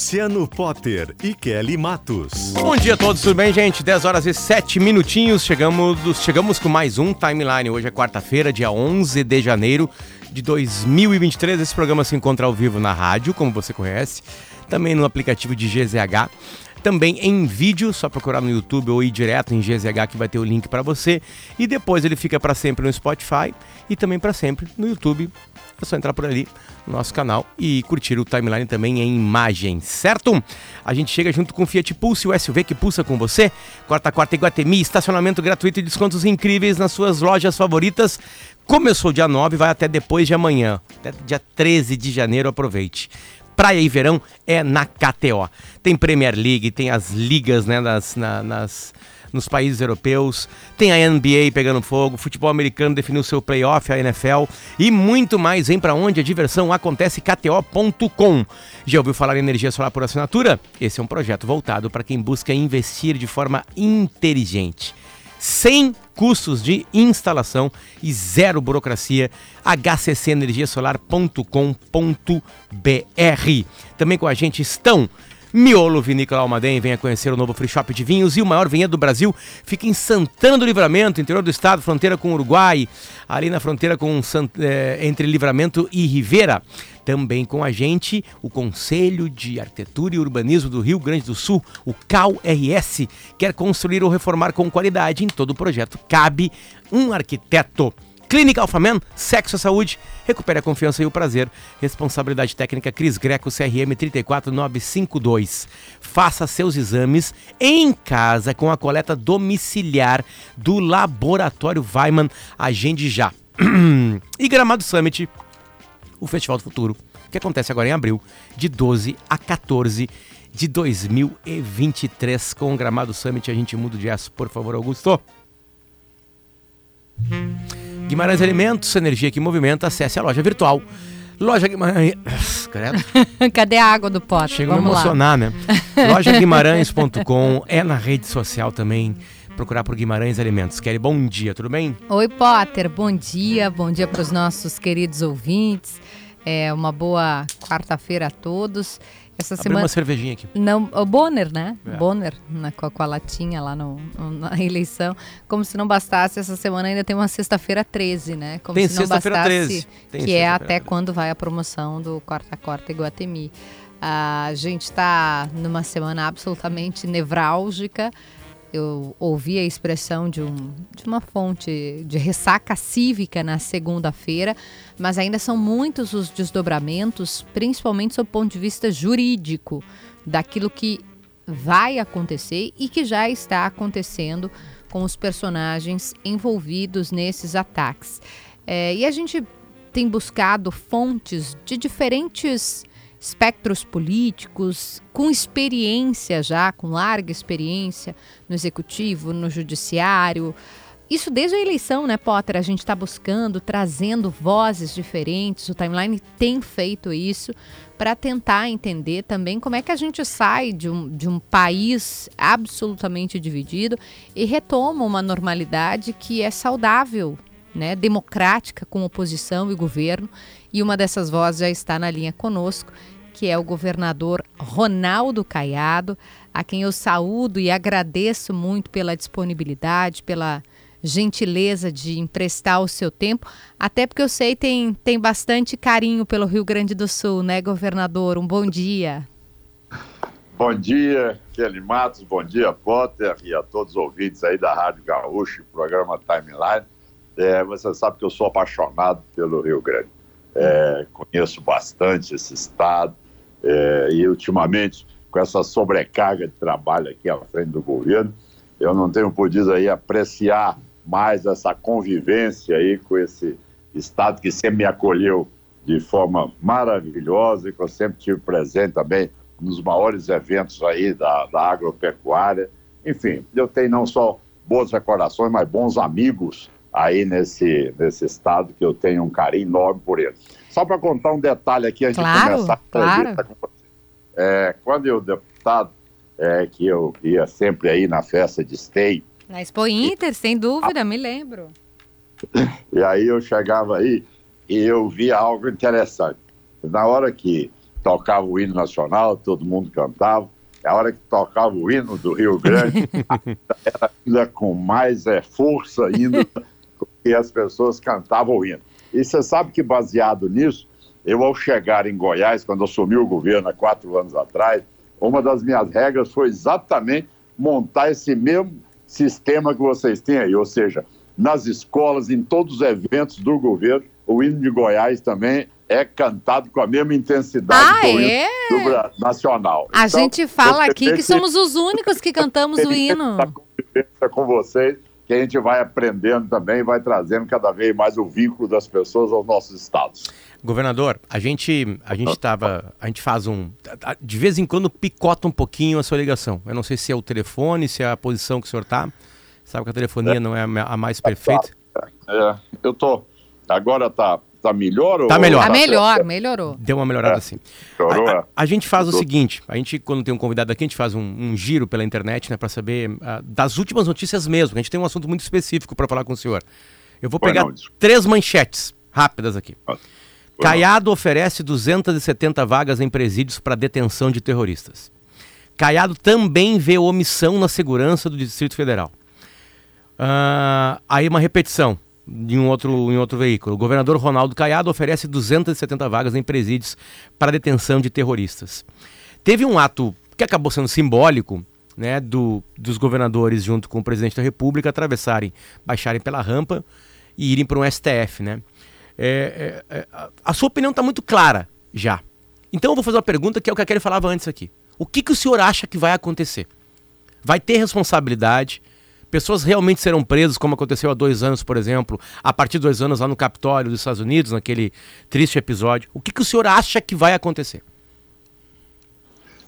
Luciano Potter e Kelly Matos. Bom dia a todos, tudo bem, gente? 10 horas e 7 minutinhos, chegamos, chegamos com mais um Timeline. Hoje é quarta-feira, dia 11 de janeiro de 2023. Esse programa se encontra ao vivo na rádio, como você conhece, também no aplicativo de GZH também em vídeo, só procurar no YouTube ou ir direto em GZH que vai ter o link para você. E depois ele fica para sempre no Spotify e também para sempre no YouTube. É só entrar por ali no nosso canal e curtir o timeline também em imagem, certo? A gente chega junto com o Fiat Pulse, o SUV que pulsa com você. Quarta, quarta Iguatemi, estacionamento gratuito e descontos incríveis nas suas lojas favoritas. Começou dia 9, vai até depois de amanhã, até dia 13 de janeiro, aproveite praia e verão é na KTO. Tem Premier League, tem as ligas né, nas, na, nas, nos países europeus, tem a NBA pegando fogo, futebol americano definiu seu playoff, a NFL e muito mais. Vem para onde a diversão acontece, kto.com. Já ouviu falar em energia solar por assinatura? Esse é um projeto voltado para quem busca investir de forma inteligente sem custos de instalação e zero burocracia. hccenergiasolar.com.br. Também com a gente estão Miolo Vinícola Almaden, venha conhecer o novo free shop de vinhos e o maior vinhedo do Brasil. Fica em Santana do Livramento, interior do estado, fronteira com o Uruguai, ali na fronteira com é, entre Livramento e Rivera. Também com a gente o Conselho de Arquitetura e Urbanismo do Rio Grande do Sul, o CAL-RS, quer construir ou reformar com qualidade. Em todo o projeto cabe um arquiteto. Clínica Alfaman, sexo e saúde, recupere a confiança e o prazer. Responsabilidade técnica Cris Greco, CRM 34952. Faça seus exames em casa com a coleta domiciliar do Laboratório Weiman. Agende já. e Gramado Summit, o Festival do Futuro, que acontece agora em abril, de 12 a 14 de 2023 com o Gramado Summit. A gente muda de aço, por favor, Augusto. Guimarães Alimentos, energia que movimenta, acesse a loja virtual. Loja Guimarães. Cadê a água do pote? Chega a me emocionar, lá. né? Lojaguimarães.com é na rede social também. Procurar por Guimarães Alimentos. Kelly, bom dia, tudo bem? Oi, Potter, bom dia. Bom dia para os nossos queridos ouvintes. É uma boa quarta-feira a todos. Essa Abri semana. uma cervejinha aqui. Não, o Bonner, né? É. Bonner, na, com, a, com a latinha lá no, na eleição. Como se não bastasse, essa semana ainda tem uma sexta-feira 13, né? Como tem se não bastasse. 13. Tem que é até 13. quando vai a promoção do Corta Corta Iguatemi. A gente está numa semana absolutamente nevrálgica eu ouvi a expressão de, um, de uma fonte de ressaca cívica na segunda-feira, mas ainda são muitos os desdobramentos, principalmente sob o ponto de vista jurídico, daquilo que vai acontecer e que já está acontecendo com os personagens envolvidos nesses ataques. É, e a gente tem buscado fontes de diferentes espectros políticos, com experiência já, com larga experiência no executivo, no judiciário. Isso desde a eleição, né, Potter? A gente está buscando, trazendo vozes diferentes. O timeline tem feito isso para tentar entender também como é que a gente sai de um, de um país absolutamente dividido e retoma uma normalidade que é saudável, né, democrática com oposição e governo. E uma dessas vozes já está na linha conosco que é o governador Ronaldo Caiado, a quem eu saúdo e agradeço muito pela disponibilidade, pela gentileza de emprestar o seu tempo, até porque eu sei tem tem bastante carinho pelo Rio Grande do Sul, né, governador? Um bom dia. Bom dia, Kelly Matos, bom dia, Potter, e a todos os ouvintes aí da Rádio Gaúcho, programa Timeline. É, você sabe que eu sou apaixonado pelo Rio Grande. É, conheço bastante esse estado, é, e ultimamente, com essa sobrecarga de trabalho aqui à frente do governo, eu não tenho podido aí apreciar mais essa convivência aí com esse Estado que sempre me acolheu de forma maravilhosa e que eu sempre tive presente também nos maiores eventos aí da, da agropecuária. Enfim, eu tenho não só boas recordações, mas bons amigos aí nesse, nesse estado que eu tenho um carinho enorme por eles. Só para contar um detalhe aqui antes claro, de começar a claro. com você. É, quando eu deputado, é, que eu ia sempre aí na festa de Stay, Na Expo Inter, sem dúvida, me lembro. E aí eu chegava aí e eu via algo interessante. Na hora que tocava o hino nacional, todo mundo cantava. A hora que tocava o hino do Rio Grande, era ainda com mais é, força ainda, porque as pessoas cantavam o hino. E você sabe que baseado nisso, eu ao chegar em Goiás, quando assumi o governo há quatro anos atrás, uma das minhas regras foi exatamente montar esse mesmo sistema que vocês têm aí, ou seja, nas escolas, em todos os eventos do governo, o hino de Goiás também é cantado com a mesma intensidade Ah, do hino é? do Bra- nacional. A Então, gente fala aqui que somos os únicos que cantamos o hino. com vocês, que a gente vai aprendendo também, vai trazendo cada vez mais o vínculo das pessoas aos nossos estados. Governador, a gente a gente tava, a gente faz um de vez em quando picota um pouquinho a sua ligação. Eu não sei se é o telefone, se é a posição que o senhor tá. Sabe que a telefonia não é a me- a mais perfeita. É, eu tô. Agora tá, tá melhor? Tá ou melhor. Tá Tá melhor, melhorou. Deu uma melhorada É. assim. Melhorou, A, é. a- a gente faz o seguinte, a gente quando tem um convidado aqui, a gente faz um, um giro pela internet, né, para saber ah, das últimas notícias mesmo. A gente tem um assunto muito específico para falar com o senhor. Eu vou Pois pegar não, três manchetes rápidas aqui. Pois Caiado oferece 270 vagas em presídios para detenção de terroristas. Caiado também vê omissão na segurança do Distrito Federal. Ah, aí uma repetição de um outro, em outro veículo. O governador Ronaldo Caiado oferece 270 vagas em presídios para detenção de terroristas. Teve um ato que acabou sendo simbólico, né, do, dos governadores junto com o presidente da República atravessarem, baixarem pela rampa e irem para um STF, né? É, é, é, a- a sua opinião está muito clara já. Então eu vou fazer uma pergunta que é o que a Kelly falava antes aqui. O que, que o senhor acha que vai acontecer? Vai ter responsabilidade? Pessoas realmente serão presas, como aconteceu há dois anos, por exemplo, a partir de dois anos lá no Capitólio dos Estados Unidos, naquele triste episódio. O que, que o senhor acha que vai acontecer?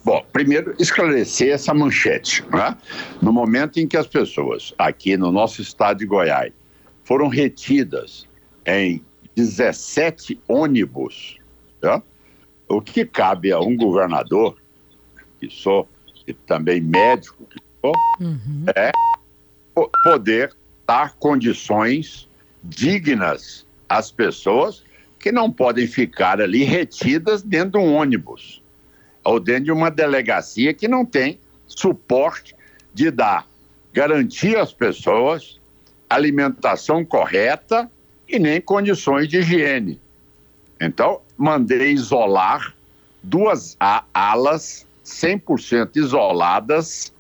Bom, primeiro esclarecer essa manchete. Né? No momento em que as pessoas aqui no nosso estado de Goiás foram retidas em 17 ônibus, né? o que cabe a um governador, que sou, e também médico, que sou, é po- poder dar condições dignas às pessoas que não podem ficar ali retidas dentro de um ônibus ou dentro de uma delegacia que não tem suporte de dar garantia às pessoas, alimentação correta e nem condições de higiene. Então, mandei isolar duas alas 100% isoladas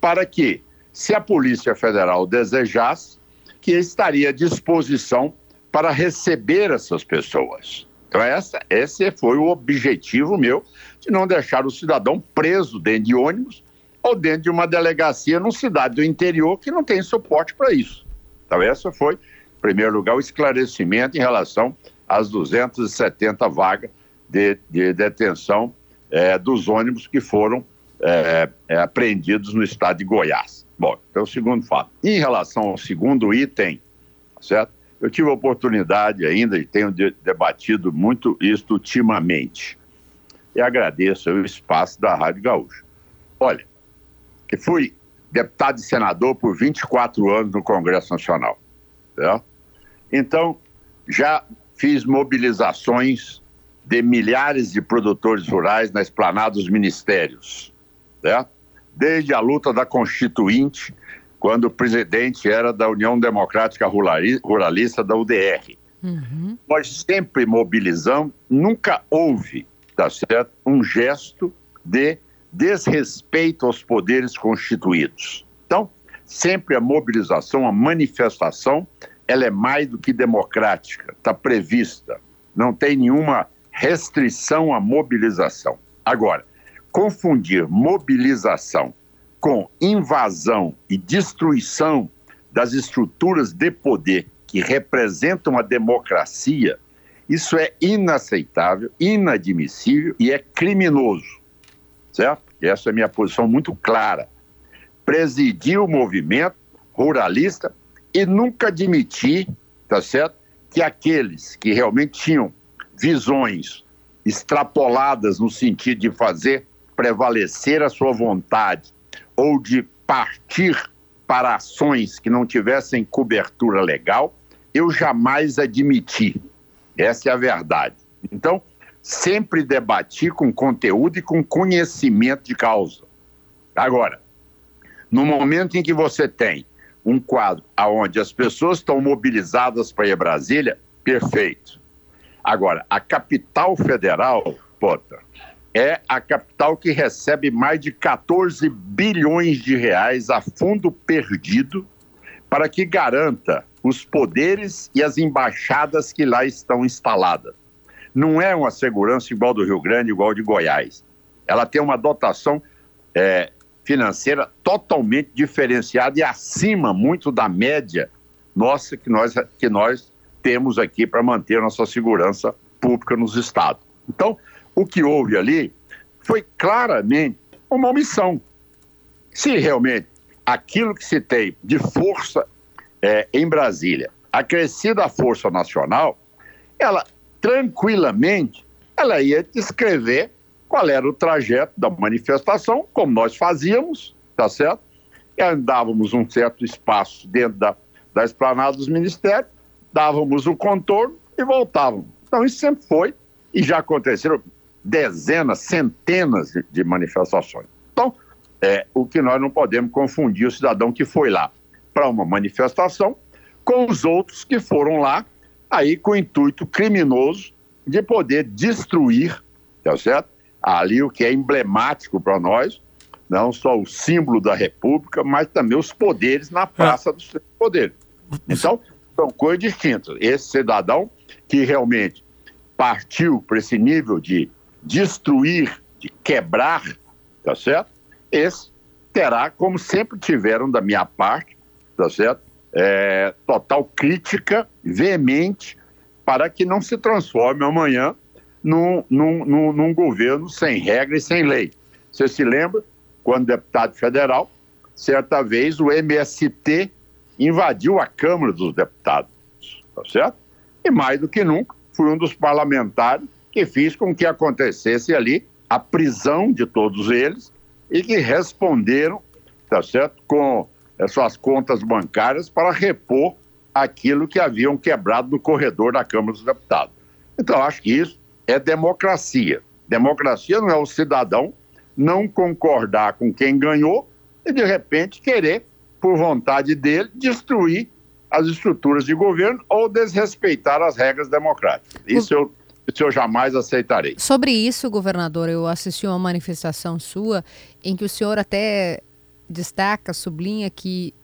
para que, se a Polícia Federal desejasse, que estaria à disposição para receber essas pessoas. Então, essa, esse foi o objetivo meu, de não deixar o cidadão preso dentro de ônibus ou dentro de uma delegacia numa cidade do interior que não tem suporte para isso. Então, essa foi, em primeiro lugar, o esclarecimento em relação às 270 vagas de, de detenção eh, dos ônibus que foram eh, eh, apreendidos no estado de Goiás. Bom, então, o segundo fato. Em relação ao segundo item, certo? Eu tive a oportunidade ainda e tenho de- debatido muito isso ultimamente. E agradeço o espaço da Rádio Gaúcha. Olha, eu fui deputado e senador por 24 anos no Congresso Nacional. certo? Então, já fiz mobilizações de milhares de produtores rurais na esplanada dos ministérios. certo? Desde a luta da Constituinte, quando o presidente era da União Democrática Rurali- Ruralista da UDR. Nós sempre mobilizamos, nunca houve, tá certo, um gesto de desrespeito aos poderes constituídos. Então, sempre a mobilização, a manifestação, ela é mais do que democrática, está prevista. Não tem nenhuma restrição à mobilização. Agora, confundir mobilização com invasão e destruição das estruturas de poder que representam a democracia, isso é inaceitável, inadmissível e é criminoso. Certo? Essa é a minha posição muito clara. Presidir o movimento, ruralista e nunca admiti, tá certo, que aqueles que realmente tinham visões extrapoladas no sentido de fazer prevalecer a sua vontade ou de partir para ações que não tivessem cobertura legal, eu jamais admiti. Essa é a verdade. Então, sempre debati com conteúdo e com conhecimento de causa. Agora, no momento em que você tem um quadro onde as pessoas estão mobilizadas para ir a Brasília, perfeito. Agora, a capital federal, Potter, é a capital que recebe mais de 14 bilhões de reais a fundo perdido para que garanta os poderes e as embaixadas que lá estão instaladas. Não é uma segurança igual do Rio Grande, igual de Goiás. Ela tem uma dotação é, financeira totalmente diferenciada e acima muito da média nossa que nós, que nós temos aqui para manter nossa segurança pública nos estados. Então, o que houve ali foi claramente uma omissão. Se realmente aquilo que se tem de força é, em Brasília, acrescida a força nacional, ela tranquilamente ela ia descrever qual era o trajeto da manifestação, como nós fazíamos, tá certo? E andávamos um certo espaço dentro da, da esplanada dos ministérios, dávamos o contorno e voltávamos. Então isso sempre foi e já aconteceram dezenas, centenas de, manifestações. Então, é, o que nós não podemos confundir o cidadão que foi lá para uma manifestação com os outros que foram lá aí com o intuito criminoso de poder destruir, tá certo? Ali o que é emblemático para nós, não só o símbolo da República, mas também os poderes na praça dos poderes. Então, são coisas distintas. Esse cidadão que realmente partiu para esse nível de destruir, de quebrar, tá certo? Esse terá, como sempre tiveram da minha parte, tá certo? É, total crítica veemente para que não se transforme amanhã num, num, num, num governo sem regra e sem lei. Você se lembra, quando deputado federal, certa vez o MST invadiu a Câmara dos Deputados, tá certo? E mais do que nunca, fui um dos parlamentares que fiz com que acontecesse ali a prisão de todos eles e que responderam, tá certo, com as suas contas bancárias para repor aquilo que haviam quebrado no corredor da Câmara dos Deputados. Então, acho que isso é democracia. Democracia não é o cidadão não concordar com quem ganhou e, de repente, querer, por vontade dele, destruir as estruturas de governo ou desrespeitar as regras democráticas. Isso eu, isso eu jamais aceitarei. Sobre isso, governador, eu assisti uma manifestação sua em que o senhor até destaca, sublinha que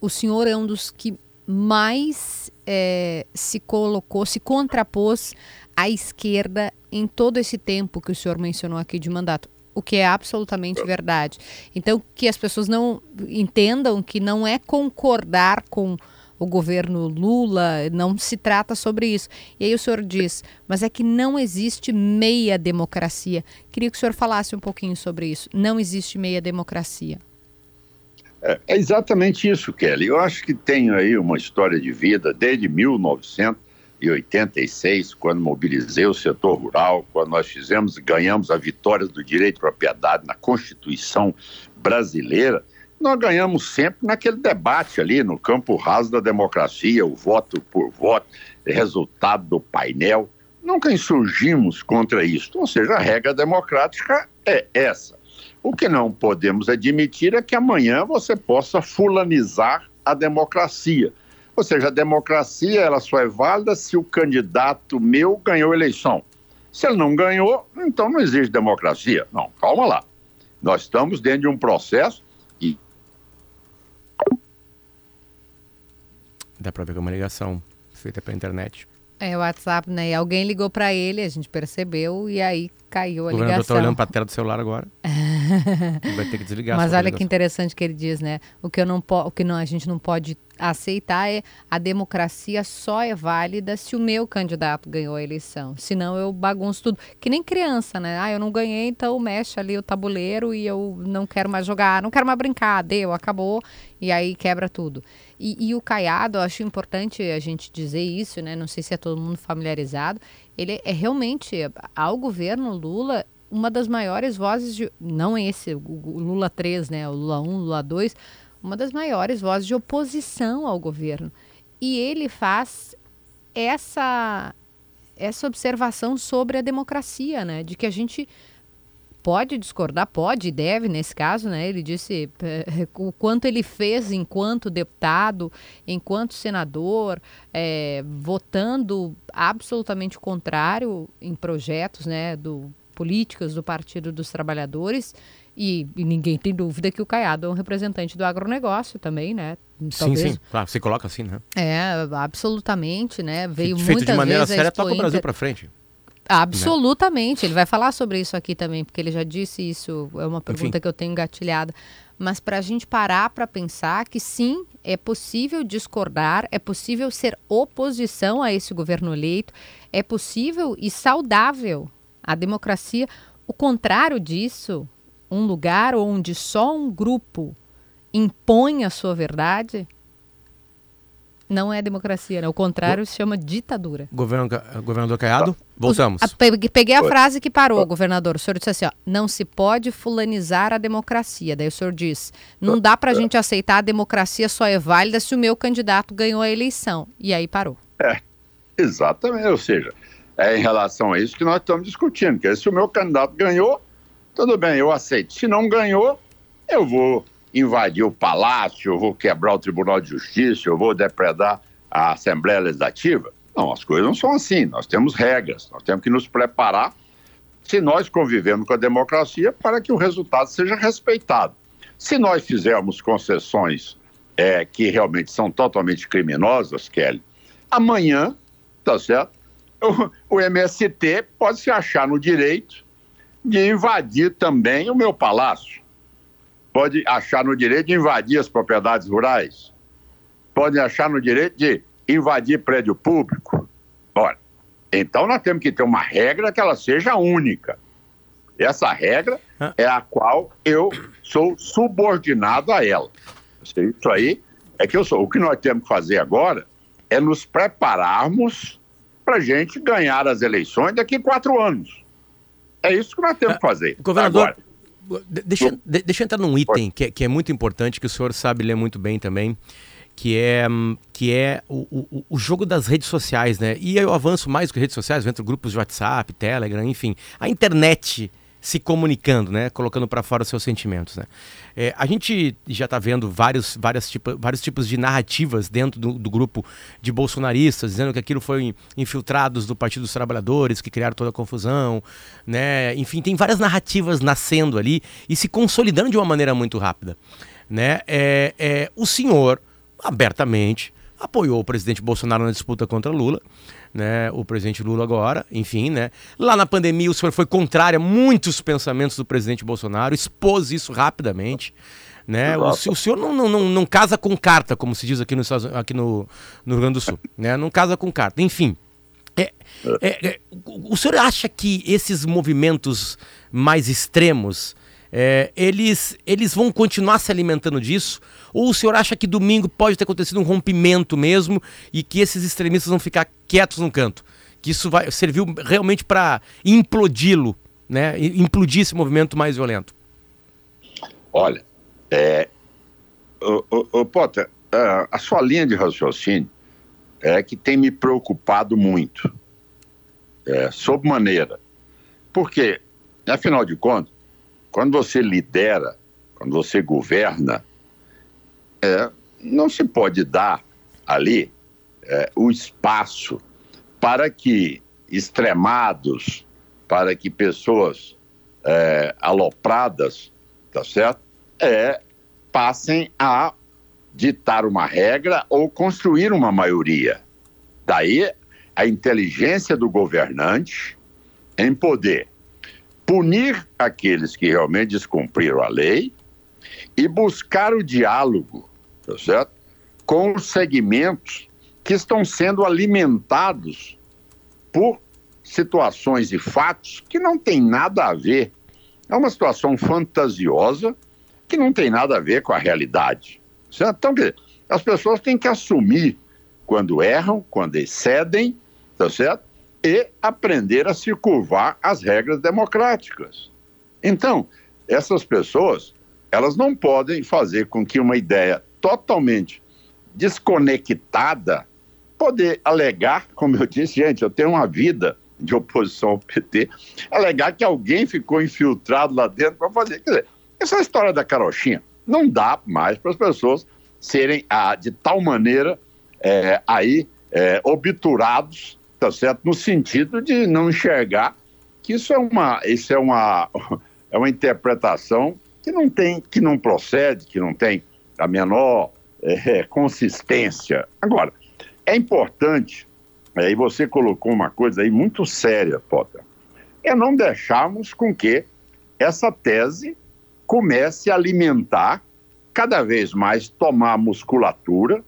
o senhor é um dos que mais é, se colocou, se contrapôs à esquerda em todo esse tempo que o senhor mencionou aqui de mandato. O que é absolutamente verdade. Então, que as pessoas não entendam que não é concordar com o governo Lula, não se trata sobre isso. E aí o senhor diz, mas é que não existe meia democracia. Queria que o senhor falasse um pouquinho sobre isso. Não existe meia democracia. É, é exatamente isso, Kelly. Eu acho que tenho aí uma história de vida desde 1986, quando mobilizei o setor rural, quando nós fizemos, ganhamos a vitória do direito de propriedade na Constituição brasileira. Nós ganhamos sempre naquele debate ali no campo raso da democracia, o voto por voto, resultado do painel. Nunca insurgimos contra isso. Ou seja, a regra democrática é essa. O que não podemos admitir é que amanhã você possa fulanizar a democracia. Ou seja, a democracia ela só é válida se o candidato meu ganhou a eleição. Se ele não ganhou, então não existe democracia. Não, calma lá. Nós estamos dentro de um processo e. Dá para ver que é uma ligação feita pela internet. É, o WhatsApp, né? alguém ligou para ele, a gente percebeu e aí caiu a ligação. O governador está olhando para a tela do celular agora. Vai ter que desligar. Mas olha que interessante que ele diz, né? O que, eu não po- o que não, a gente não pode aceitar é a democracia só é válida se o meu candidato ganhou a eleição. Senão eu bagunço tudo. Que nem criança, né? Ah, eu não ganhei, então mexe ali o tabuleiro e eu não quero mais jogar, não quero mais brincar, deu, acabou. E aí quebra tudo. E, e o Caiado, eu acho importante a gente dizer isso, né? Não sei se é todo mundo familiarizado. Ele é realmente, ao governo Lula, uma das maiores vozes de. Não esse, o Lula 3, né? O Lula 1, Lula 2, uma das maiores vozes de oposição ao governo. E ele faz essa, essa observação sobre a democracia, né? De que a gente pode discordar, pode e deve nesse caso, né? Ele disse eh, o quanto ele fez enquanto deputado, enquanto senador, eh, votando absolutamente contrário em projetos, né? Do políticas do Partido dos Trabalhadores e, e ninguém tem dúvida que o Caiado é um representante do agronegócio também, né? Sim, sim. Claro, você coloca assim, né? É, absolutamente, né? Veio Feito muitas de maneira séria, toca o Brasil pra frente. Absolutamente. Ele vai falar sobre isso aqui também, porque ele já disse isso. É uma pergunta Enfim. que eu tenho engatilhada. Mas para a gente parar para pensar que sim, é possível discordar, é possível ser oposição a esse governo eleito, é possível e saudável a democracia. O contrário disso, um lugar onde só um grupo impõe a sua verdade, não é democracia. Né? O contrário se chama ditadura. Governo, governador Caiado, voltamos. A- pe- peguei a Oi. frase que parou, governador. O senhor disse assim: ó, não se pode fulanizar a democracia. Daí o senhor diz: não dá pra gente aceitar a democracia só é válida se o meu candidato ganhou a eleição. E aí parou. Exatamente, ou seja, é em relação a isso que nós estamos discutindo, que se o meu candidato ganhou, tudo bem, eu aceito. Se não ganhou, eu vou invadir o palácio, eu vou quebrar o Tribunal de Justiça, eu vou depredar a Assembleia Legislativa. Não, as coisas não são assim, nós temos regras, nós temos que nos preparar se nós convivemos com a democracia para que o resultado seja respeitado. Se nós fizermos concessões é, que realmente são totalmente criminosas, Kelly, amanhã, tá certo? O, o MST pode se achar no direito de invadir também o meu palácio. Pode achar no direito de invadir as propriedades rurais. Pode achar no direito de invadir prédio público. Ora, então nós temos que ter uma regra que ela seja única. Essa regra Ah. é a qual eu sou subordinado a ela. Isso aí é que eu sou. O que nós temos que fazer agora é nos prepararmos para a gente ganhar as eleições daqui a quatro anos. É isso que nós temos que fazer. Governador, Agora, de- deixa, de- deixa eu entrar num item que, é- que é muito importante, que o senhor sabe ler muito bem também, que é, que é o, o, o jogo das redes sociais, né? E eu avanço mais que redes sociais, eu entro em grupos de WhatsApp, Telegram, enfim. A internet se comunicando, né? Colocando para fora os seus sentimentos, né? É, a gente já está vendo vários, várias tipo, vários tipos de narrativas dentro do, do grupo de bolsonaristas, dizendo que aquilo foi infiltrados do Partido dos Trabalhadores, que criaram toda a confusão, né? Enfim, tem várias narrativas nascendo ali e se consolidando de uma maneira muito rápida, né? É, é, o senhor, abertamente, apoiou o presidente Bolsonaro na disputa contra Lula, né? O presidente Lula agora, enfim, né? Lá na pandemia o senhor foi contrário a muitos pensamentos do presidente Bolsonaro, expôs isso rapidamente. Né? O, o senhor não, não, não, não casa com carta, como se diz aqui, Estados- aqui no, no Rio Grande do Sul. Né? Não casa com carta. Enfim, é, é, é, o o senhor acha que esses movimentos mais extremos, é, eles, eles vão continuar se alimentando disso? Ou o senhor acha que domingo pode ter acontecido um rompimento mesmo e que esses extremistas vão ficar quietos no canto? Que isso vai serviu realmente para implodi-lo, né? Implodir esse movimento mais violento? olha, é, o Potter, a, a sua linha de raciocínio é que tem me preocupado muito, é, sob maneira. Porque, afinal de contas, quando você lidera, quando você governa, é, não se pode dar ali é, o espaço para que extremados, para que pessoas é, alopradas, tá certo? É, passem a ditar uma regra ou construir uma maioria. Daí a inteligência do governante em poder punir aqueles que realmente descumpriram a lei e buscar o diálogo, tá certo? Com os segmentos que estão sendo alimentados por situações e fatos que não tem nada a ver. É uma situação fantasiosa que não tem nada a ver com a realidade. Certo? Então, as pessoas têm que assumir quando erram, quando excedem, tá certo? E aprender a se curvar às regras democráticas. Então, essas pessoas, elas não podem fazer com que uma ideia totalmente desconectada poder alegar, como eu disse, gente, eu tenho uma vida de oposição ao PT, alegar que alguém ficou infiltrado lá dentro para fazer. Quer dizer, essa história da carochinha não dá mais para as pessoas serem ah, de tal maneira é, aí é, obturados, tá certo? No sentido de não enxergar que isso é uma, isso é uma, é uma interpretação que não tem, que não procede, que não tem a menor é, consistência. Agora, é importante, é, e você colocou uma coisa aí muito séria, Potter, é não deixarmos com que essa tese comece a alimentar cada vez mais, tomar musculatura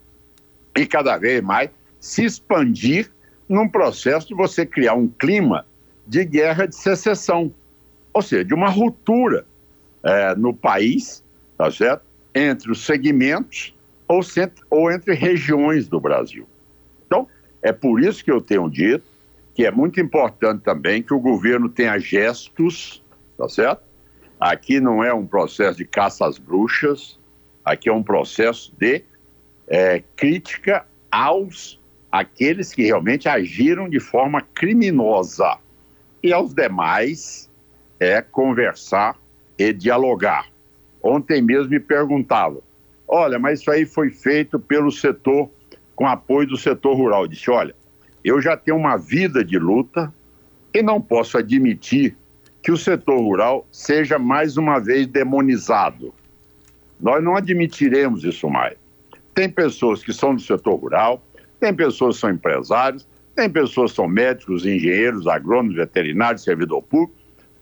e cada vez mais se expandir num processo de você criar um clima de guerra de secessão, ou seja, de uma ruptura é, no país, tá certo? Entre os segmentos ou, ou entre regiões do Brasil. Então, é por isso que eu tenho dito que é muito importante também que o governo tenha gestos, tá certo? Aqui não é um processo de caça às bruxas, aqui é um processo de é, crítica aos aqueles que realmente agiram de forma criminosa e aos demais é conversar e dialogar. Ontem mesmo me perguntavam, olha, mas isso aí foi feito pelo setor com apoio do setor rural. Eu disse: olha, eu já tenho uma vida de luta e não posso admitir que o setor rural seja mais uma vez demonizado. Nós não admitiremos isso mais. Tem pessoas que são do setor rural, tem pessoas que são empresários, tem pessoas que são médicos, engenheiros, agrônomos, veterinários, servidor público.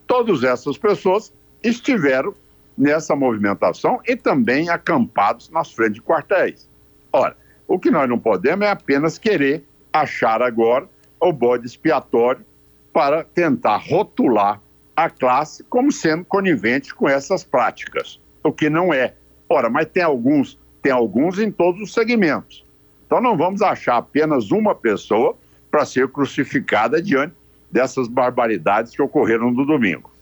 Todas essas pessoas estiveram nessa movimentação e também acampados nas frentes de quartéis. Ora, o que nós não podemos é apenas querer achar agora o bode expiatório para tentar rotular a classe como sendo conivente com essas práticas, o que não é. Ora, mas tem alguns, tem alguns em todos os segmentos. Então não vamos achar apenas uma pessoa para ser crucificada diante dessas barbaridades que ocorreram no domingo.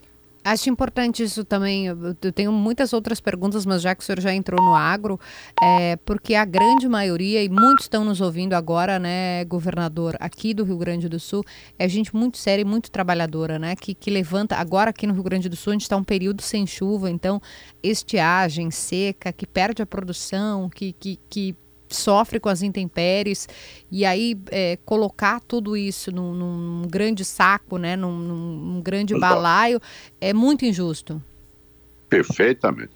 Acho importante isso também. Eu tenho muitas outras perguntas, mas já que o senhor já entrou no agro, é, porque a grande maioria, e muitos estão nos ouvindo agora, né, governador, aqui do Rio Grande do Sul, é gente muito séria e muito trabalhadora, né, que, que levanta. Agora aqui no Rio Grande do Sul, a gente está um período sem chuva, então estiagem, seca, que perde a produção, que, que, que sofre com as intempéries e aí é, colocar tudo isso num, num, grande saco, né, num, num grande balaio, é muito injusto. Perfeitamente.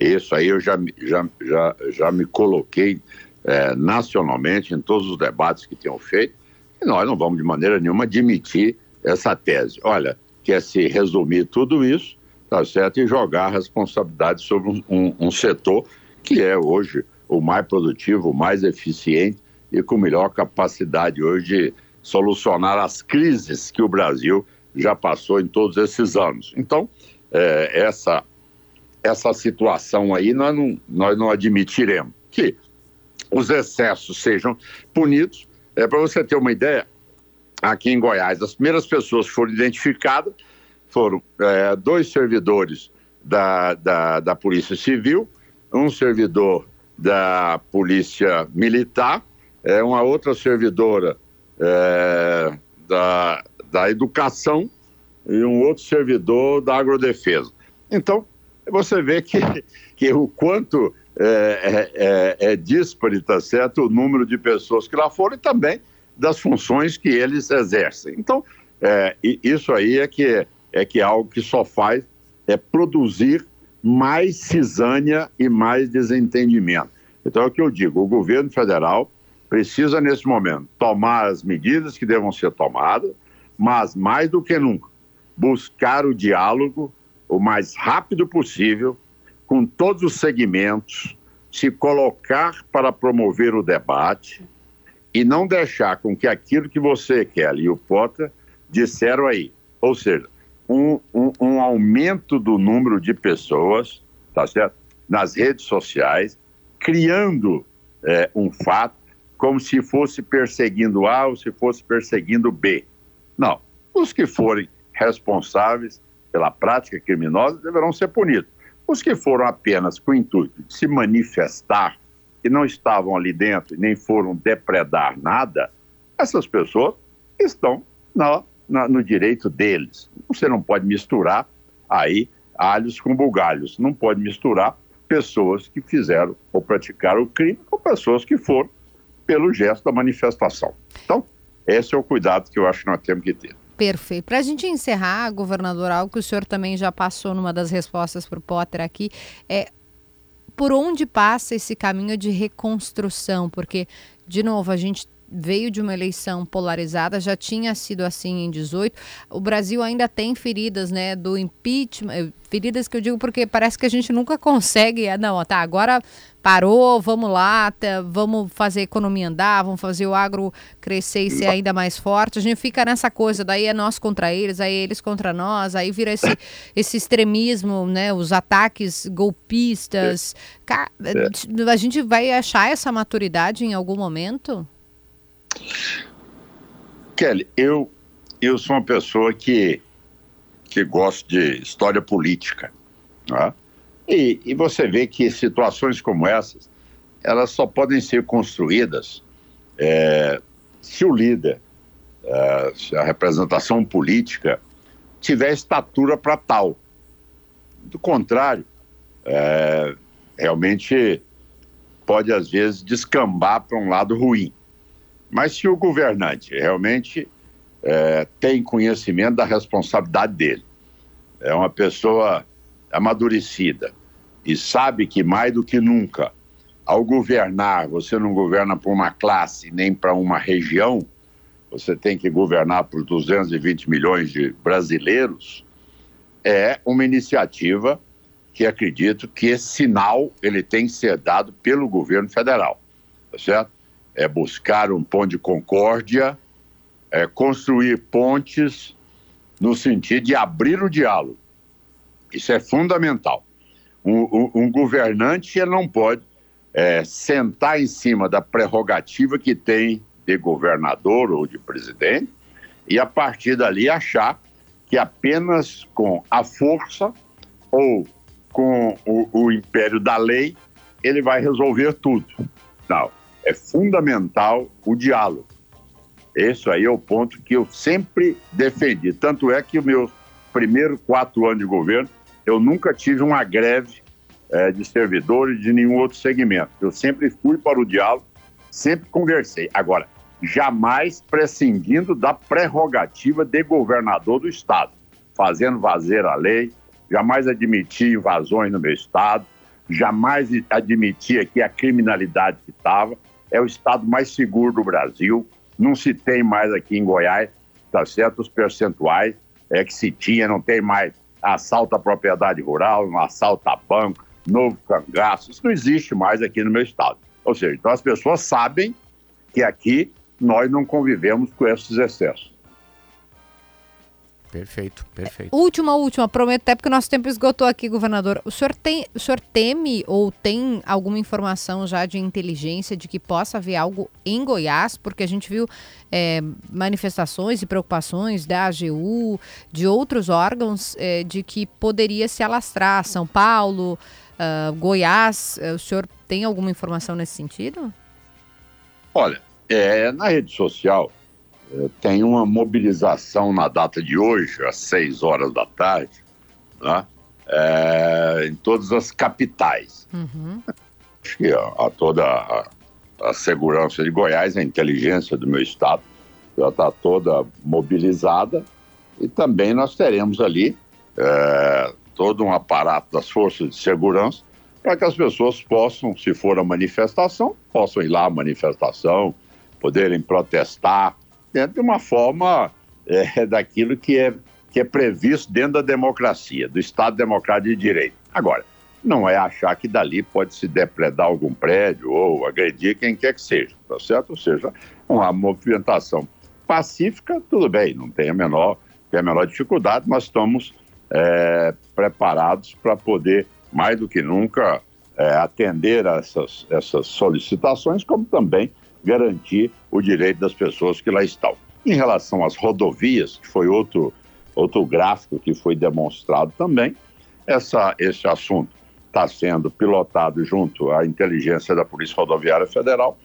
Isso aí eu já, já, já, já me coloquei é, nacionalmente em todos os debates que tenham feito e nós não vamos de maneira nenhuma admitir essa tese. Olha, quer se resumir tudo isso, tá certo, e jogar a responsabilidade sobre um, um, um setor que é hoje o mais produtivo, o mais eficiente e com melhor capacidade hoje de solucionar as crises que o Brasil já passou em todos esses anos. Então, é, essa, essa situação aí nós não, nós não admitiremos. Que os excessos sejam punidos. É, Para você ter uma ideia, aqui em Goiás, as primeiras pessoas que foram identificadas foram é, dois servidores da, da, da Polícia Civil, um servidor da Polícia Militar, é uma outra servidora é, da, da Educação e um outro servidor da Agrodefesa. Então, você vê que, que o quanto é, é, é, é tá certo, o número de pessoas que lá foram e também das funções que eles exercem. Então, é, isso aí é que, é que é algo que só faz é produzir mais cisânia e mais desentendimento. Então é o que eu digo: o governo federal precisa, nesse momento, tomar as medidas que devam ser tomadas, mas mais do que nunca, buscar o diálogo o mais rápido possível com todos os segmentos, se colocar para promover o debate e não deixar com que aquilo que você, Kelly e o Potter disseram aí, ou seja, um, um, um aumento do número de pessoas, tá certo? Nas redes sociais, criando é, um fato como se fosse perseguindo A ou se fosse perseguindo B. Não. Os que forem responsáveis pela prática criminosa deverão ser punidos. Os que foram apenas com o intuito de se manifestar e não estavam ali dentro e nem foram depredar nada, essas pessoas estão na, na, no direito deles. Você não pode misturar aí alhos com bugalhos. Não pode misturar pessoas que fizeram ou praticaram o crime com pessoas que foram pelo gesto da manifestação. Então, esse é o cuidado que eu acho que nós temos que ter. Perfeito. Para a gente encerrar, governador, algo que o senhor também já passou numa das respostas para o Potter aqui, é por onde passa esse caminho de reconstrução? Porque, de novo, a gente veio de uma eleição polarizada, já tinha sido assim em 18. O Brasil ainda tem feridas, né, do impeachment, eh, feridas que eu digo porque parece que a gente nunca consegue, ah, não, tá, agora parou, vamos lá, tá, vamos fazer a economia andar, vamos fazer o agro crescer e ser ainda mais forte. A gente fica nessa coisa, daí é nós contra eles, aí é eles contra nós, aí vira esse, esse extremismo, né, os ataques golpistas. É. A gente vai achar essa maturidade em algum momento? Kelly, eu, eu sou uma pessoa que, que gosto de história política. Né? E, e você vê que situações como essas, elas só podem ser construídas é, se o líder, é, se a representação política tiver estatura para tal. Do contrário, é, realmente pode às vezes descambar para um lado ruim. Mas se o governante realmente é, tem conhecimento da responsabilidade dele, é uma pessoa amadurecida e sabe que mais do que nunca, ao governar, você não governa para uma classe nem para uma região, você tem que governar por 220 milhões de brasileiros, é uma iniciativa que acredito que esse sinal ele tem que ser dado pelo governo federal, tá certo? É buscar um ponto de concórdia, é construir pontes no sentido de abrir o diálogo. Isso é fundamental. Um, um, um governante ele não pode é, sentar em cima da prerrogativa que tem de governador ou de presidente e a partir dali achar que apenas com a força ou com o, o império da lei ele vai resolver tudo. Não é fundamental o diálogo. Esse aí é o ponto que eu sempre defendi. Tanto é que o meu primeiro quatro anos de governo, eu nunca tive uma greve é, de servidores de nenhum outro segmento. Eu sempre fui para o diálogo, sempre conversei. Agora, jamais prescindindo da prerrogativa de governador do Estado, fazendo valer a lei, jamais admiti invasões no meu Estado, jamais admitia aqui a criminalidade que estava é o estado mais seguro do Brasil. Não se tem mais aqui em Goiás, tá certo? Os percentuais é que se tinha, não tem mais assalto à propriedade rural, assalto a banco, novo cangaço. Isso não existe mais aqui no meu estado. Ou seja, então as pessoas sabem que aqui nós não convivemos com esses excessos. Perfeito, perfeito. Última, última, prometo até porque o nosso tempo esgotou aqui, governador. O senhor, tem, o senhor teme ou tem alguma informação já de inteligência de que possa haver algo em Goiás? Porque a gente viu é, manifestações e preocupações da AGU, de outros órgãos, é, de que poderia se alastrar São Paulo, uh, Goiás. O senhor tem alguma informação nesse sentido? Olha, é, na rede social tem uma mobilização na data de hoje, às 6 horas da tarde, né? É, em todas as capitais. Uhum. Acho que a, a toda a, a, segurança de Goiás, a inteligência do meu estado, já está toda mobilizada e também nós teremos ali é, todo um aparato das forças de segurança para que as pessoas possam, se for a manifestação, possam ir lá à manifestação, poderem protestar, dentro de uma forma é, daquilo que é que é previsto dentro da democracia, do Estado Democrático de Direito. Agora, não é achar que dali pode se depredar algum prédio ou agredir quem quer que seja, tá certo? Ou seja, uma movimentação pacífica, tudo bem, não tem a menor, tem a menor dificuldade, mas estamos é, preparados para poder, mais do que nunca, é, atender a essas, essas solicitações, como também garantir o direito das pessoas que lá estão. Em relação às rodovias, que foi outro, outro gráfico que foi demonstrado também, essa, esse assunto está sendo pilotado junto à inteligência da Polícia Rodoviária Federal,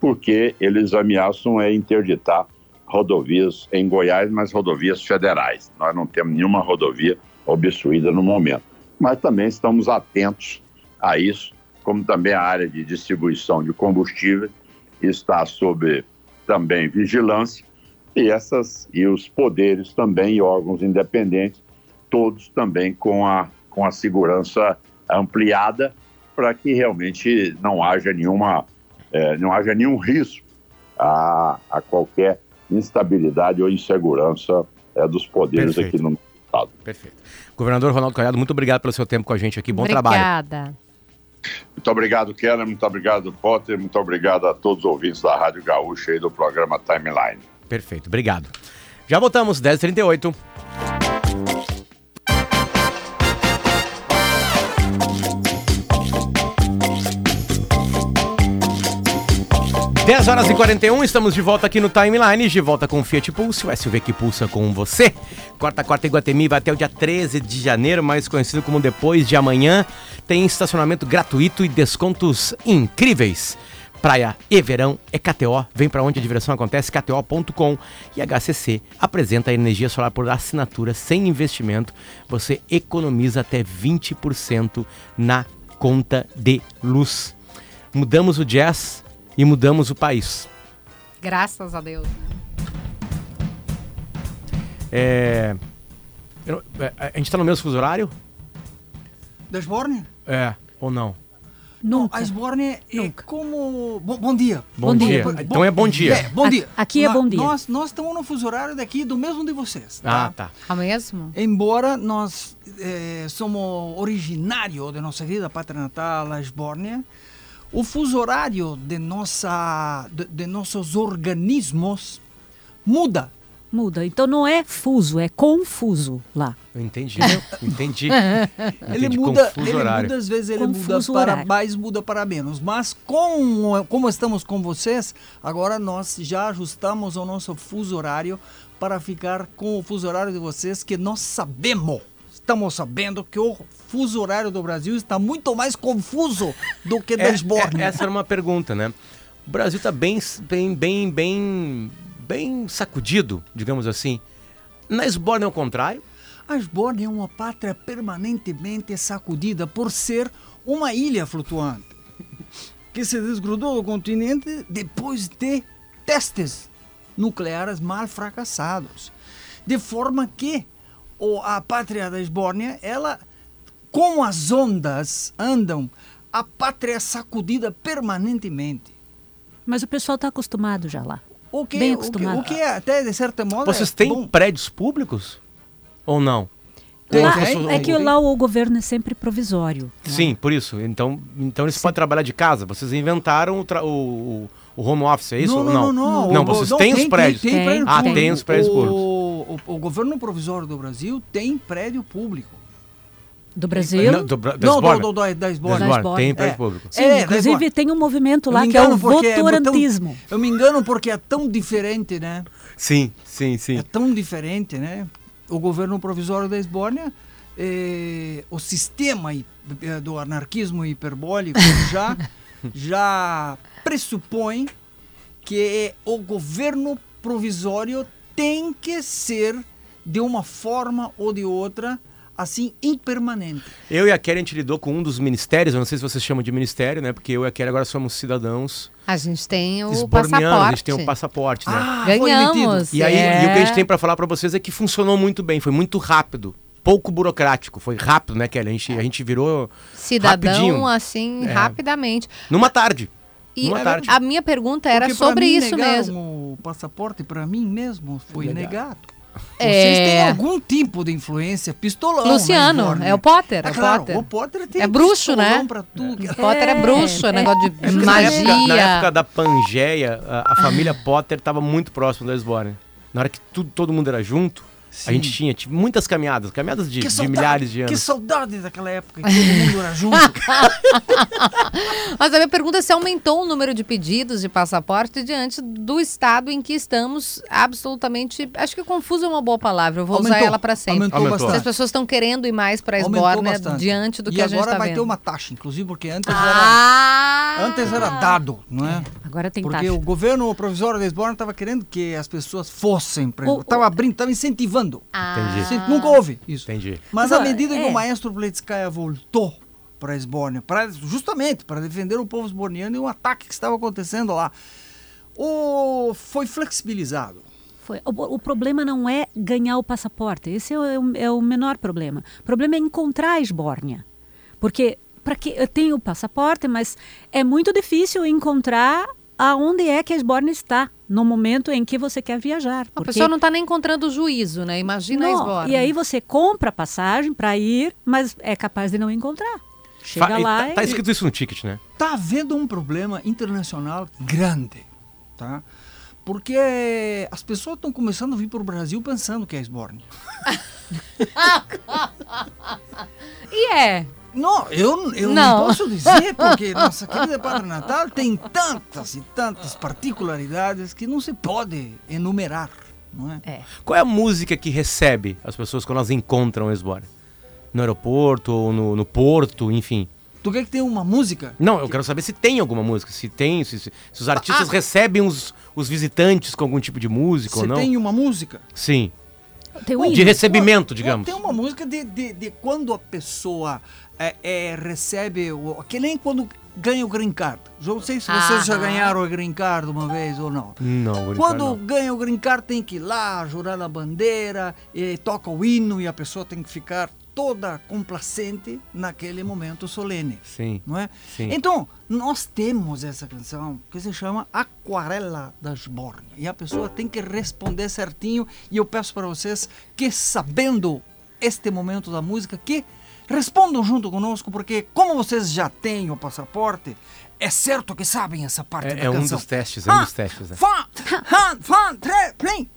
porque eles ameaçam é interditar rodovias em Goiás, mas rodovias federais. Nós não temos nenhuma rodovia obstruída no momento. Mas também estamos atentos a isso, como também a área de distribuição de combustível está sob também vigilância e essas e os poderes também e órgãos independentes todos também com a com a segurança ampliada para que realmente não haja nenhuma é, não haja nenhum risco a, a qualquer instabilidade ou insegurança é, dos poderes Perfeito. aqui no estado. Perfeito. Governador Ronaldo Caiado, muito obrigado pelo seu tempo com a gente aqui. Bom trabalho. Obrigada. Muito obrigado, Keller. Muito obrigado, Potter. Muito obrigado a todos os ouvintes da Rádio Gaúcha e do programa Timeline. Perfeito, obrigado. Já voltamos, 10h38. Dez horas e 41, estamos de volta aqui no Timeline, de volta com o Fiat Pulse, o SUV que pulsa com você. Quarta, quarta Iguatemi vai até o dia 13 de janeiro, mais conhecido como depois de amanhã. Tem estacionamento gratuito e descontos incríveis. Praia e verão é KTO. Vem pra onde a diversão acontece, kto.com. E HCC apresenta a energia solar por assinatura sem investimento. Você economiza até 20% na conta de luz. Mudamos o jazz e mudamos o país. Graças a Deus. É, eu é, a gente tá no mesmo fuso horário? Da Esbórnia? É, ou não? Não, a Esbórnia é como... Bom, bom dia. Bom, dia. Então é bom dia. É, bom A- dia. aqui é bom dia. Nós, nós estamos no fuso horário daqui do mesmo de vocês. Ah, tá. É mesmo? Embora nós eh, somos originário de nossa querida pátria natal, a Esbórnia, o fuso horário de, nossa, de, de nossos organismos muda. Muda. Então não é fuso, é confuso lá. Eu entendi. entendi. Ele Entendi, muda, confuso ele horário. muda às vezes ele Confuso muda para horário. mais, muda para menos. Mas com, como estamos com vocês, agora nós já ajustamos o nosso fuso horário para ficar com o fuso horário de vocês, que nós sabemos, estamos sabendo que o fuso horário do Brasil está muito mais confuso do que da É, Esbórnia. é, essa era uma pergunta, né? O Brasil tá bem, bem, bem, bem, bem sacudido, digamos assim. Na Esborne é o contrário? A Esbórnia é uma pátria permanentemente sacudida por ser uma ilha flutuante que se desgrudou do continente depois de testes nucleares mal fracassados. De forma que o- a pátria da Esbórnia, ela, como as ondas andam, a pátria é sacudida permanentemente. Mas o pessoal está acostumado já lá. O que, Bem o que, acostumado. o que é, até de certa moda Vocês é têm bom. prédios públicos? Ou não? Lá- é que lá o governo é sempre provisório. né? Sim, por isso. Então, então eles podem trabalhar de casa. Vocês inventaram o, tra- o, o home office, é isso? Não, ou não, não, não. Não, O- vocês não, têm tem, os prédios. Tem, tem Tem. Ah, público. tem os prédios o, públicos. O, o governo provisório do Brasil tem prédio público. Do Brasil. Não, do, da Não, Esborne? do, do, da, Esbórnia. Tem prédio É. público. Sim, É, inclusive tem um movimento lá que é o porque é tão- votorantismo. eu me engano porque é tão diferente, né? Sim, sim, sim. É tão diferente, né? O governo provisório da Esbórnia, eh, o sistema hi- eh, do anarquismo hiperbólico já, já pressupõe que o governo provisório tem que ser de uma forma ou de outra assim impermanente. Eu e a Kelly, a gente lidou com um dos ministérios, eu não sei se vocês chamam de ministério, né? Porque eu e a Kelly agora somos cidadãos A gente tem o passaporte. a gente tem um passaporte, né? Ah, Ganhamos. E aí, É. e o que a gente tem pra falar pra vocês é que funcionou muito bem, foi muito rápido. Pouco burocrático, foi rápido, né, Kelly? A gente, a gente virou Cidadão, rapidinho, assim, É. rapidamente. numa tarde. E Numa tarde. a minha pergunta era Porque sobre mim isso mesmo. O passaporte para mim mesmo foi Negado. negado. Vocês É. têm algum tipo de influência pistolão. na Luciano, é o Potter, É é o claro, Potter. o Potter tem É bruxo, né? pra tudo. O Potter é, É, bruxo, é, é. negócio de na magia. época, na época da Pangeia, a, a família Potter estava muito próximo da Esbórnia. Na hora que tudo, todo mundo era junto, a Sim. gente tinha tipo, muitas caminhadas, caminhadas de, Que de saudade, milhares de Que anos. saudade daquela época que todo mundo era junto. Mas a minha pergunta é se aumentou o número de pedidos de passaporte diante do estado em que estamos absolutamente. Acho que confuso é uma boa palavra, eu vou usar Aumentou, ela para sempre. Aumentou, Aumentou. Se as bastante. pessoas estão querendo ir mais para a bastante. diante do e que a gente agora está vai vendo. ter uma taxa, inclusive, porque antes era, Ah! antes era dado, não é? Agora tem Porque taxa. o governo provisório da Esbórnia estava querendo que as pessoas fossem, para O- estava abrindo, estava incentivando. Ah. Entendi. Cent- Nunca houve isso. Entendi. Mas à medida que é. o maestro Bletskaya voltou para a Esbórnia, pra, justamente para defender o povo esborniano e o ataque que estava acontecendo lá, o, foi flexibilizado. Foi. O, o problema não é ganhar o passaporte. Esse é o, é o menor problema. O problema é encontrar a esbórnia. Porque para que eu tenho o passaporte, mas é muito difícil encontrar aonde é que a esbórnia está no momento em que você quer viajar. A Porque- pessoa não está nem encontrando juízo, né? Imagina a Não, Esbórnia. E aí você compra a passagem para ir, mas é capaz de não encontrar. Chega Fa- lá tá, e... tá escrito isso no ticket, né? Está havendo um problema internacional grande, tá? Porque as pessoas estão começando a vir para o Brasil pensando que é Esbórnia. E é. Não, eu, eu não. Não. posso dizer, porque nossa querida Padre Natal tem tantas e tantas particularidades que não se pode enumerar, não é? É. Qual é a música que recebe as pessoas quando elas encontram Esbórnia? No aeroporto ou no, no porto, enfim. Tu quer que tenha uma música? Não, eu quero saber se tem alguma música, se tem, se, se- se os artistas Ah. recebem os, os visitantes com algum tipo de música ou não. tem uma música? Sim. Tem o De recebimento, digamos. Tem uma música de, de, de quando a pessoa é, é, recebe, o, que nem quando ganha o green card. Não sei se vocês já Aham. ganharam o green card uma vez ou não. Não, Green Card Quando não. ganha o green card tem que ir lá, jurar a bandeira, e toca o hino e a pessoa tem que ficar toda complacente naquele momento solene. Sim. Não é? Sim. Então, nós temos essa canção que se chama Aquarela das Borne. E a pessoa tem que responder certinho. E eu peço para vocês que, sabendo este momento da música, que respondam junto conosco, porque como vocês já têm o passaporte, é certo que sabem essa parte da É, é um canção. dos testes, é um dos testes. Né? Fã, fã, fã, tre, plim.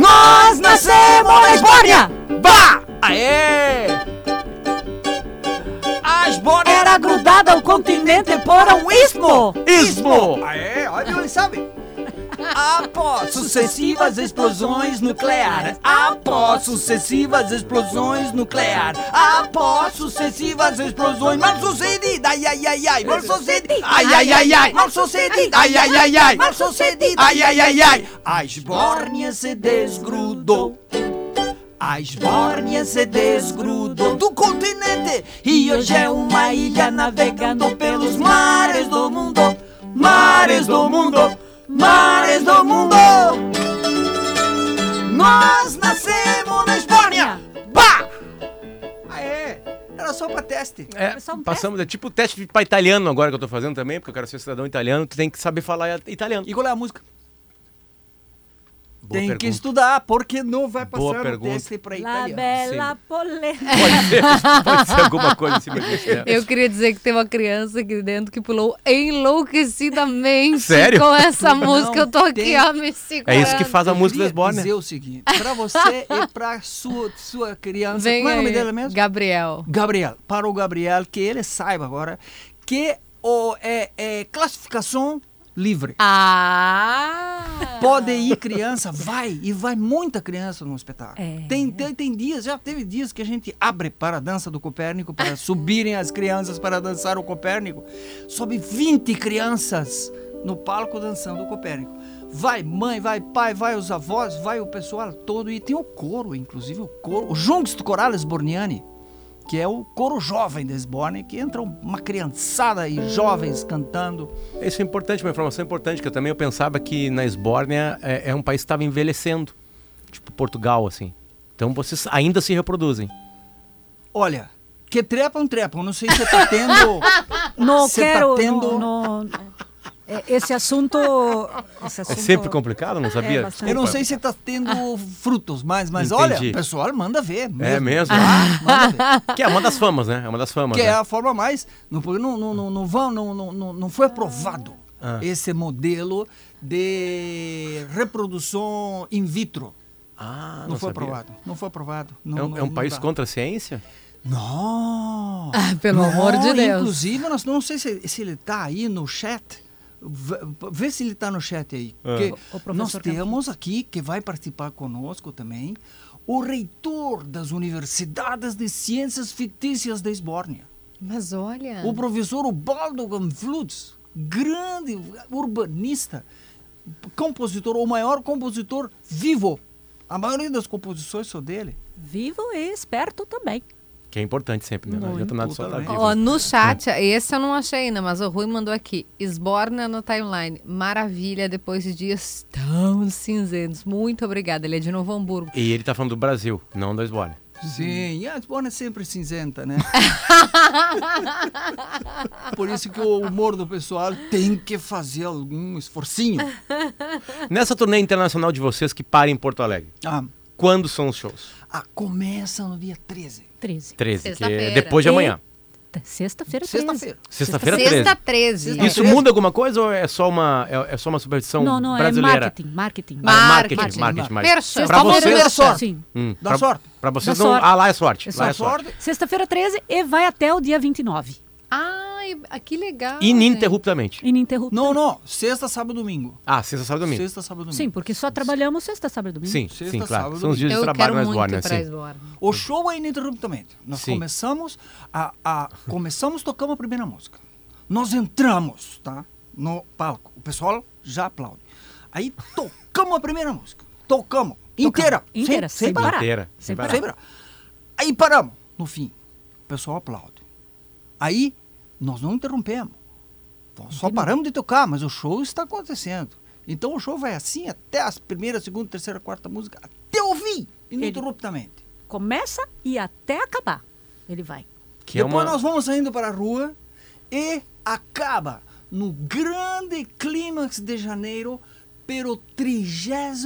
Nós nascemos na Esbórnia! Bah! Aê! A Esbórnia Era grudada ao continente por um istmo. Istmo! Aê, olha, ele sabe. Após sucessivas explosões nucleares, após sucessivas explosões nucleares, após sucessivas explosões. Mal sucedidas, ai ai ai ai, mal sucedidas, ai ai ai ai, mal sucedidas, ai ai ai ai, mal sucedidas, ai ai ai ai, a esbórnia se desgrudou. A esbórnia se desgrudou. Do continente. E hoje é uma ilha navegando pelos mares do mundo, mares do mundo, mares do mundo. Nós nascemos na Esbórnia. Bah! Aê, era só pra teste. É, só um passamos, é tipo o teste para italiano agora que eu tô fazendo também, porque eu quero ser cidadão italiano, tu tem que saber falar italiano. E qual é a música? Boa Tem que pergunta. estudar, porque não vai Boa passar o pergunta. teste pra La italiano. bella polenta. Pode ser, pode ser alguma coisa em cima disso. né? Eu queria dizer que tem uma criança aqui dentro que pulou enlouquecidamente Sério? com essa Não música. Eu tô aqui, tem- ó, me segurando. É isso que faz a Eu música queria Esbórnia. dizer o seguinte, pra você e pra sua, sua criança, Vem como é o nome aí, dele mesmo? Gabriel. Gabriel, para o Gabriel, que ele saiba agora que o, é, é classificação livre. Ah! Pode ir criança, vai, e vai muita criança no espetáculo. É. Tem, tem, tem dias, já teve dias que a gente abre para a dança do Copérnico, para subirem as crianças para dançar o Copérnico. Sobe 20 crianças no palco dançando o Copérnico. Vai mãe, vai pai, vai os avós, vai o pessoal todo. E tem o coro, inclusive o coro, o Juntos do Coral Esborniani, que é o coro jovem da Esborne, que entra uma criançada e jovens cantando. Isso é importante, uma informação importante, que eu também eu pensava que na Esbórnia é, é um país que estava envelhecendo. Tipo Portugal, assim. Então vocês ainda se reproduzem. Olha, que trepam, trepam. Não sei se tá tendo. Não Cê tá quero. tendo- no- no- Esse assunto. Esse É assunto sempre complicado, não sabia? É. Eu não sei se está tendo frutos, mas, mas olha, Entendi. o pessoal manda ver. É mesmo? Ah, manda ver. Que é uma das famas, né? É uma das famas. que né? é a forma mais. Não, não, não, não, não, não, não, foi aprovado Ah. esse modelo de reprodução in vitro. Ah, Não, não foi sabia. aprovado. Não foi aprovado. Não, É um, não- é um não país dá. contra a ciência? Não! Ah, pelo Não, amor de Deus. Inclusive, nós não sei se, se ele está aí no chat. Vê, vê se ele está no chat aí. Porque O- o nós Campos. temos aqui, que vai participar conosco também, o reitor das Universidades de Ciências Fictícias da Esbórnia. Mas olha. O professor Ubaldo Ganflutz, grande urbanista, compositor, o maior compositor vivo. A maioria das composições são dele. Vivo e esperto também. Que é importante sempre, né? Não Muito, adianta nada só estar também. vivo. Ó, no chat, esse eu não achei ainda, mas o Rui mandou aqui. Esborna no timeline. Maravilha, depois de dias tão cinzentos. Muito obrigada. Ele é de Novo Hamburgo. E ele tá falando do Brasil, não da Esbórnia. Sim, e a Esbórnia é sempre cinzenta, né? Por isso que o humor do pessoal tem que fazer algum esforcinho. Nessa turnê internacional de vocês que para em Porto Alegre, Ah, quando são os shows? ah, começa no dia 13. 13. 13, que é depois de amanhã. T- Sexta-feira 13. Sexta-feira. Sexta-feira 13. Sexta 13. Sexta- Isso muda alguma coisa ou é só uma, é, é só uma superstição Não, não, brasileira? é marketing. Marketing. Ah, é marketing, Marketing. marketing, mais. Merchan. Pra Vamos vocês, a sorte. Sim. Hum, Dá pra, sorte. Pra vocês Dá não. sorte. Ah, lá é sorte. É lá é sorte. sorte. Sexta-feira 13 e vai até o dia 29. Ai, ah, que legal. Ininterruptamente. Ininterrupto. Não, não. Sexta, sábado, domingo. Ah, sexta, sábado e domingo. Sexta, sábado, domingo. Sim, porque só trabalhamos sexta, sábado e domingo. Sim, Sexta, sim, claro. sábado, São os dias de trabalho quero na muito Esbórnia, ir pra sim. O show é ininterruptamente. Nós Sim. começamos a, a começamos tocamos a primeira música. Nós entramos, tá? No palco. O pessoal já aplaude. Aí tocamos a primeira música. Tocamos inteira, Inteira, sem, sem parar. parar. Inteira, Sem sem parar. Sem parar. Aí paramos. No fim, o pessoal aplaude. Aí nós não interrompemos. Nós só paramos de tocar, mas o show está acontecendo. Então o show vai assim até as primeira, segunda, terceira, quarta música, até o fim, ininterruptamente. Começa e até acabar. Ele vai. Que é Depois uma... nós vamos saindo para a rua e acaba no grande clímax de janeiro pelo 36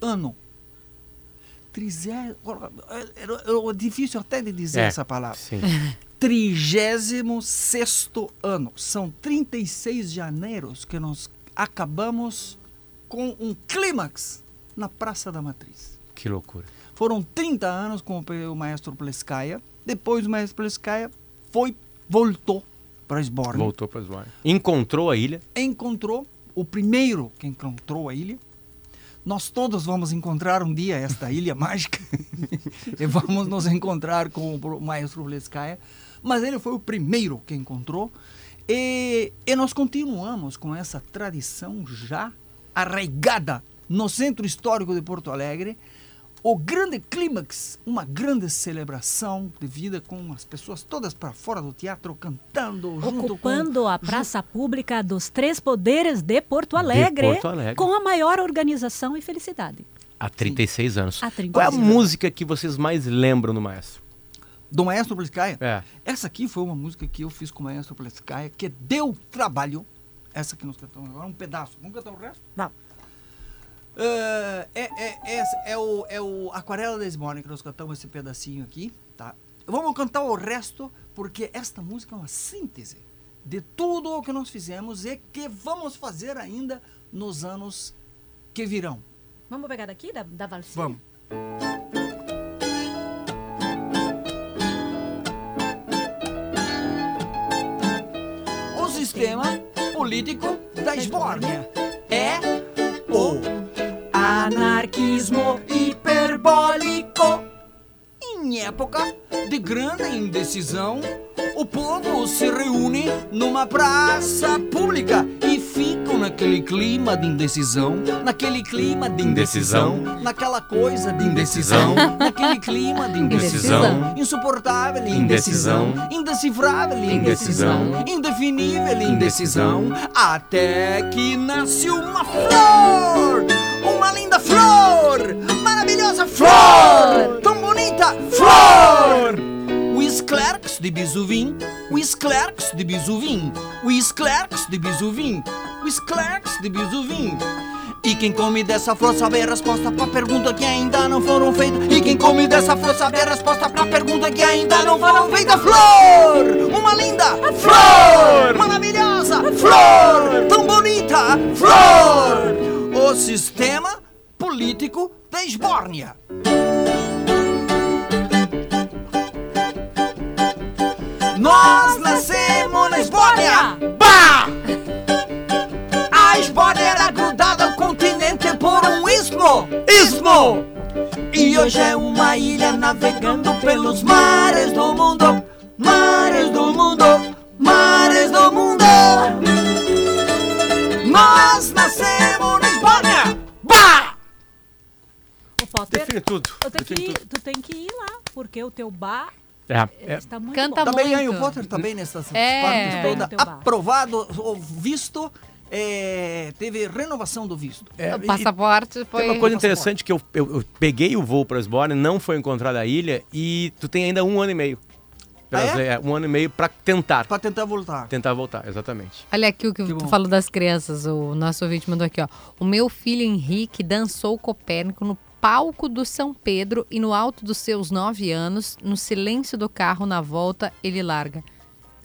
ano. Trigé... É, é- é difícil até de dizer É, essa palavra. Sim. 36 ano. São 36 janeiros que nós acabamos com um clímax na Praça da Matriz. Que loucura. Foram 30 anos com o maestro Pleskaia. Depois o maestro Pleskaia foi, voltou para Esborne. Voltou para Esbórnia. Encontrou a ilha. Encontrou o primeiro que encontrou a ilha. Nós todos vamos encontrar um dia esta ilha mágica e vamos nos encontrar com o maestro Pleskaia. Mas ele foi o primeiro que encontrou e, e nós continuamos com essa tradição já arraigada no centro histórico de Porto Alegre. O grande clímax, uma grande celebração de vida com as pessoas todas para fora do teatro cantando junto Ocupando com, a praça pública dos três poderes de Porto Alegre, Porto Alegre. com a maior organização e felicidade. Há 36 anos. Há 36 Qual é a anos. música que vocês mais lembram do maestro? Do maestro Pleskaia. É. Essa aqui foi uma música que eu fiz com o maestro Pleskaia, que deu trabalho. Essa que nós cantamos agora, um pedaço. Vamos cantar o resto? Vamos. Ah, é, é, é, é, o, é o Aquarela da Esmone que nós cantamos esse pedacinho aqui, tá? Vamos cantar o resto, porque esta música é uma síntese de tudo o que nós fizemos e que vamos fazer ainda nos anos que virão. Vamos pegar daqui, da, da valsinha? Vamos. Sistema político da Esbórnia é o anarquismo hiperbólico. Em época de grande indecisão, o povo se reúne numa praça pública naquele clima de indecisão, naquele clima de indecisão, naquela coisa de indecisão, naquele clima de indecisão, insuportável indecisão, indecifrável indecisão, indefinível indecisão, até que nasce uma flor, uma linda flor, maravilhosa flor, tão bonita flor. O Esclercs de Bisuvim, o Esclercs de Bisuvim, o Esclercs de Bisuvim, o Esclercs de Bisuvim. E quem come dessa flor sabe a resposta pra pergunta que ainda não foram feitas. E quem come dessa flor sabe a resposta pra pergunta que ainda não foram feitas. Flor! Uma linda flor! Maravilhosa flor! Tão bonita flor! O sistema político da Esbórnia. Nós nascemos na Esbórnia! E hoje é uma ilha navegando pelos mares do mundo! Mares do mundo! Mares do mundo! Nós nascemos na Esbórnia! Bah! Ô, Potter, Define tudo. tu tem, define que, tudo. tu tem que ir lá, porque o teu bar É, é, está muito Canta bom. Também aí muito. o Potter também nessas É. no toda aprovado, ou visto, é, teve renovação do visto. é, O e- passaporte foi. Tem uma coisa interessante que eu, eu- eu peguei o voo para Esbórnia, não foi encontrada a ilha e tu tem ainda um ano e meio. Ah, é? é, um ano e meio para tentar. Pra tentar voltar. Tentar voltar, exatamente. Olha aqui o que, Que tu bom. falou das crianças. O nosso ouvinte mandou aqui, ó. O meu filho Henrique dançou Copérnico no palco do São Pedro e no alto dos seus nove anos, no silêncio do carro na volta, ele larga.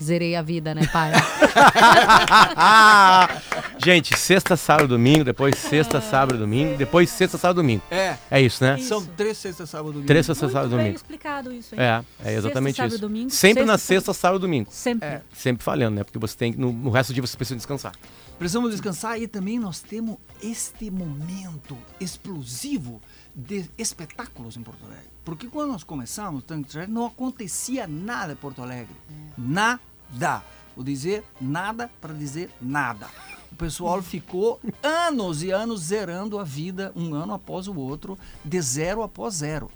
Zerei a vida, né, pai? Gente, sexta, sábado, domingo, depois sexta, sábado, domingo, depois sexta, sábado, domingo. É, É isso, né? Isso. são três sextas, sábado e domingo. Três sexta, Muito sábado, bem domingo. explicado isso, hein? É, é exatamente Sexta, sábado, isso. domingo, Sempre na sexta, sexta, sábado, domingo. Sempre. Sempre falhando, né? Porque você tem que, no, no resto do dia você precisa descansar. Precisamos descansar e também nós temos este momento explosivo de espetáculos em Porto Alegre. Porque quando nós começamos não acontecia nada em Porto Alegre. Nada. Vou dizer nada para dizer nada. O pessoal ficou anos e anos zerando a vida, um ano após o outro, de zero após zero.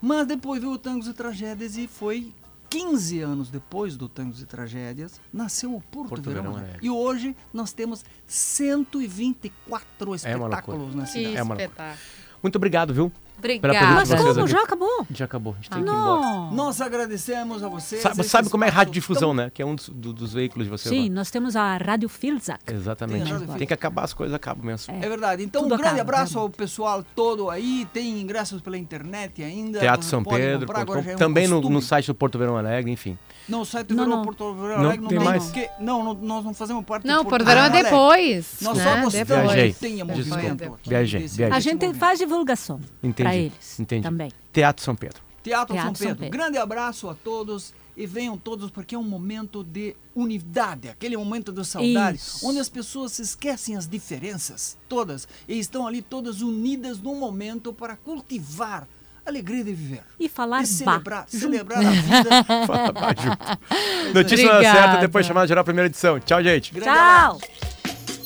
Mas depois veio o Tangos e Tragédias e foi 15 anos depois do Tangos e Tragédias, nasceu o Porto, Porto Verão. Verão. E hoje nós temos 124 É espetáculos na que cidade. É uma- espetáculo. Muito obrigado, viu? Obrigada. Mas vocês como? Já acabou? Já acabou, a gente tem que ir embora. Não. Nós agradecemos a vocês. Sabe, sabe como é radiodifusão, tão- né? Que é um dos, do- dos veículos de você. Sim, lá. nós temos a Rádio Filzak. Exatamente. Tem Tem que acabar, as coisas acabam mesmo. É verdade. Então, Tudo um grande acaba, abraço ao realmente. pessoal todo aí. Tem ingressos pela internet ainda. Teatro São Pedro, comprar, já é um também no, no site do Porto Verão Alegre, enfim. Não, o site do Não, Verão não. Porto Verão Não, Alegre não tem tem. mais? porque- não, não, nós não fazemos parte Não, do Porto Verão é Alegre. depois. Nós né? só gostamos Depois. Viajei. que tenha Desculpa. movimento. aqui Viajei. A gente faz divulgação Entendi. Para eles Entendi. também. Teatro São Pedro. Teatro, Teatro São, São Pedro. Pedro. Grande abraço a todos e venham todos porque é um momento de unidade, aquele momento de saudade, Isso. onde as pessoas se esquecem as diferenças todas e estão ali todas unidas num momento para cultivar a alegria de viver. E falar E bah. celebrar, junto. celebrar a vida. Fala junto. Notícia na Obrigada. certa, depois chamada geral, primeira edição. Tchau, gente. Grande abraço.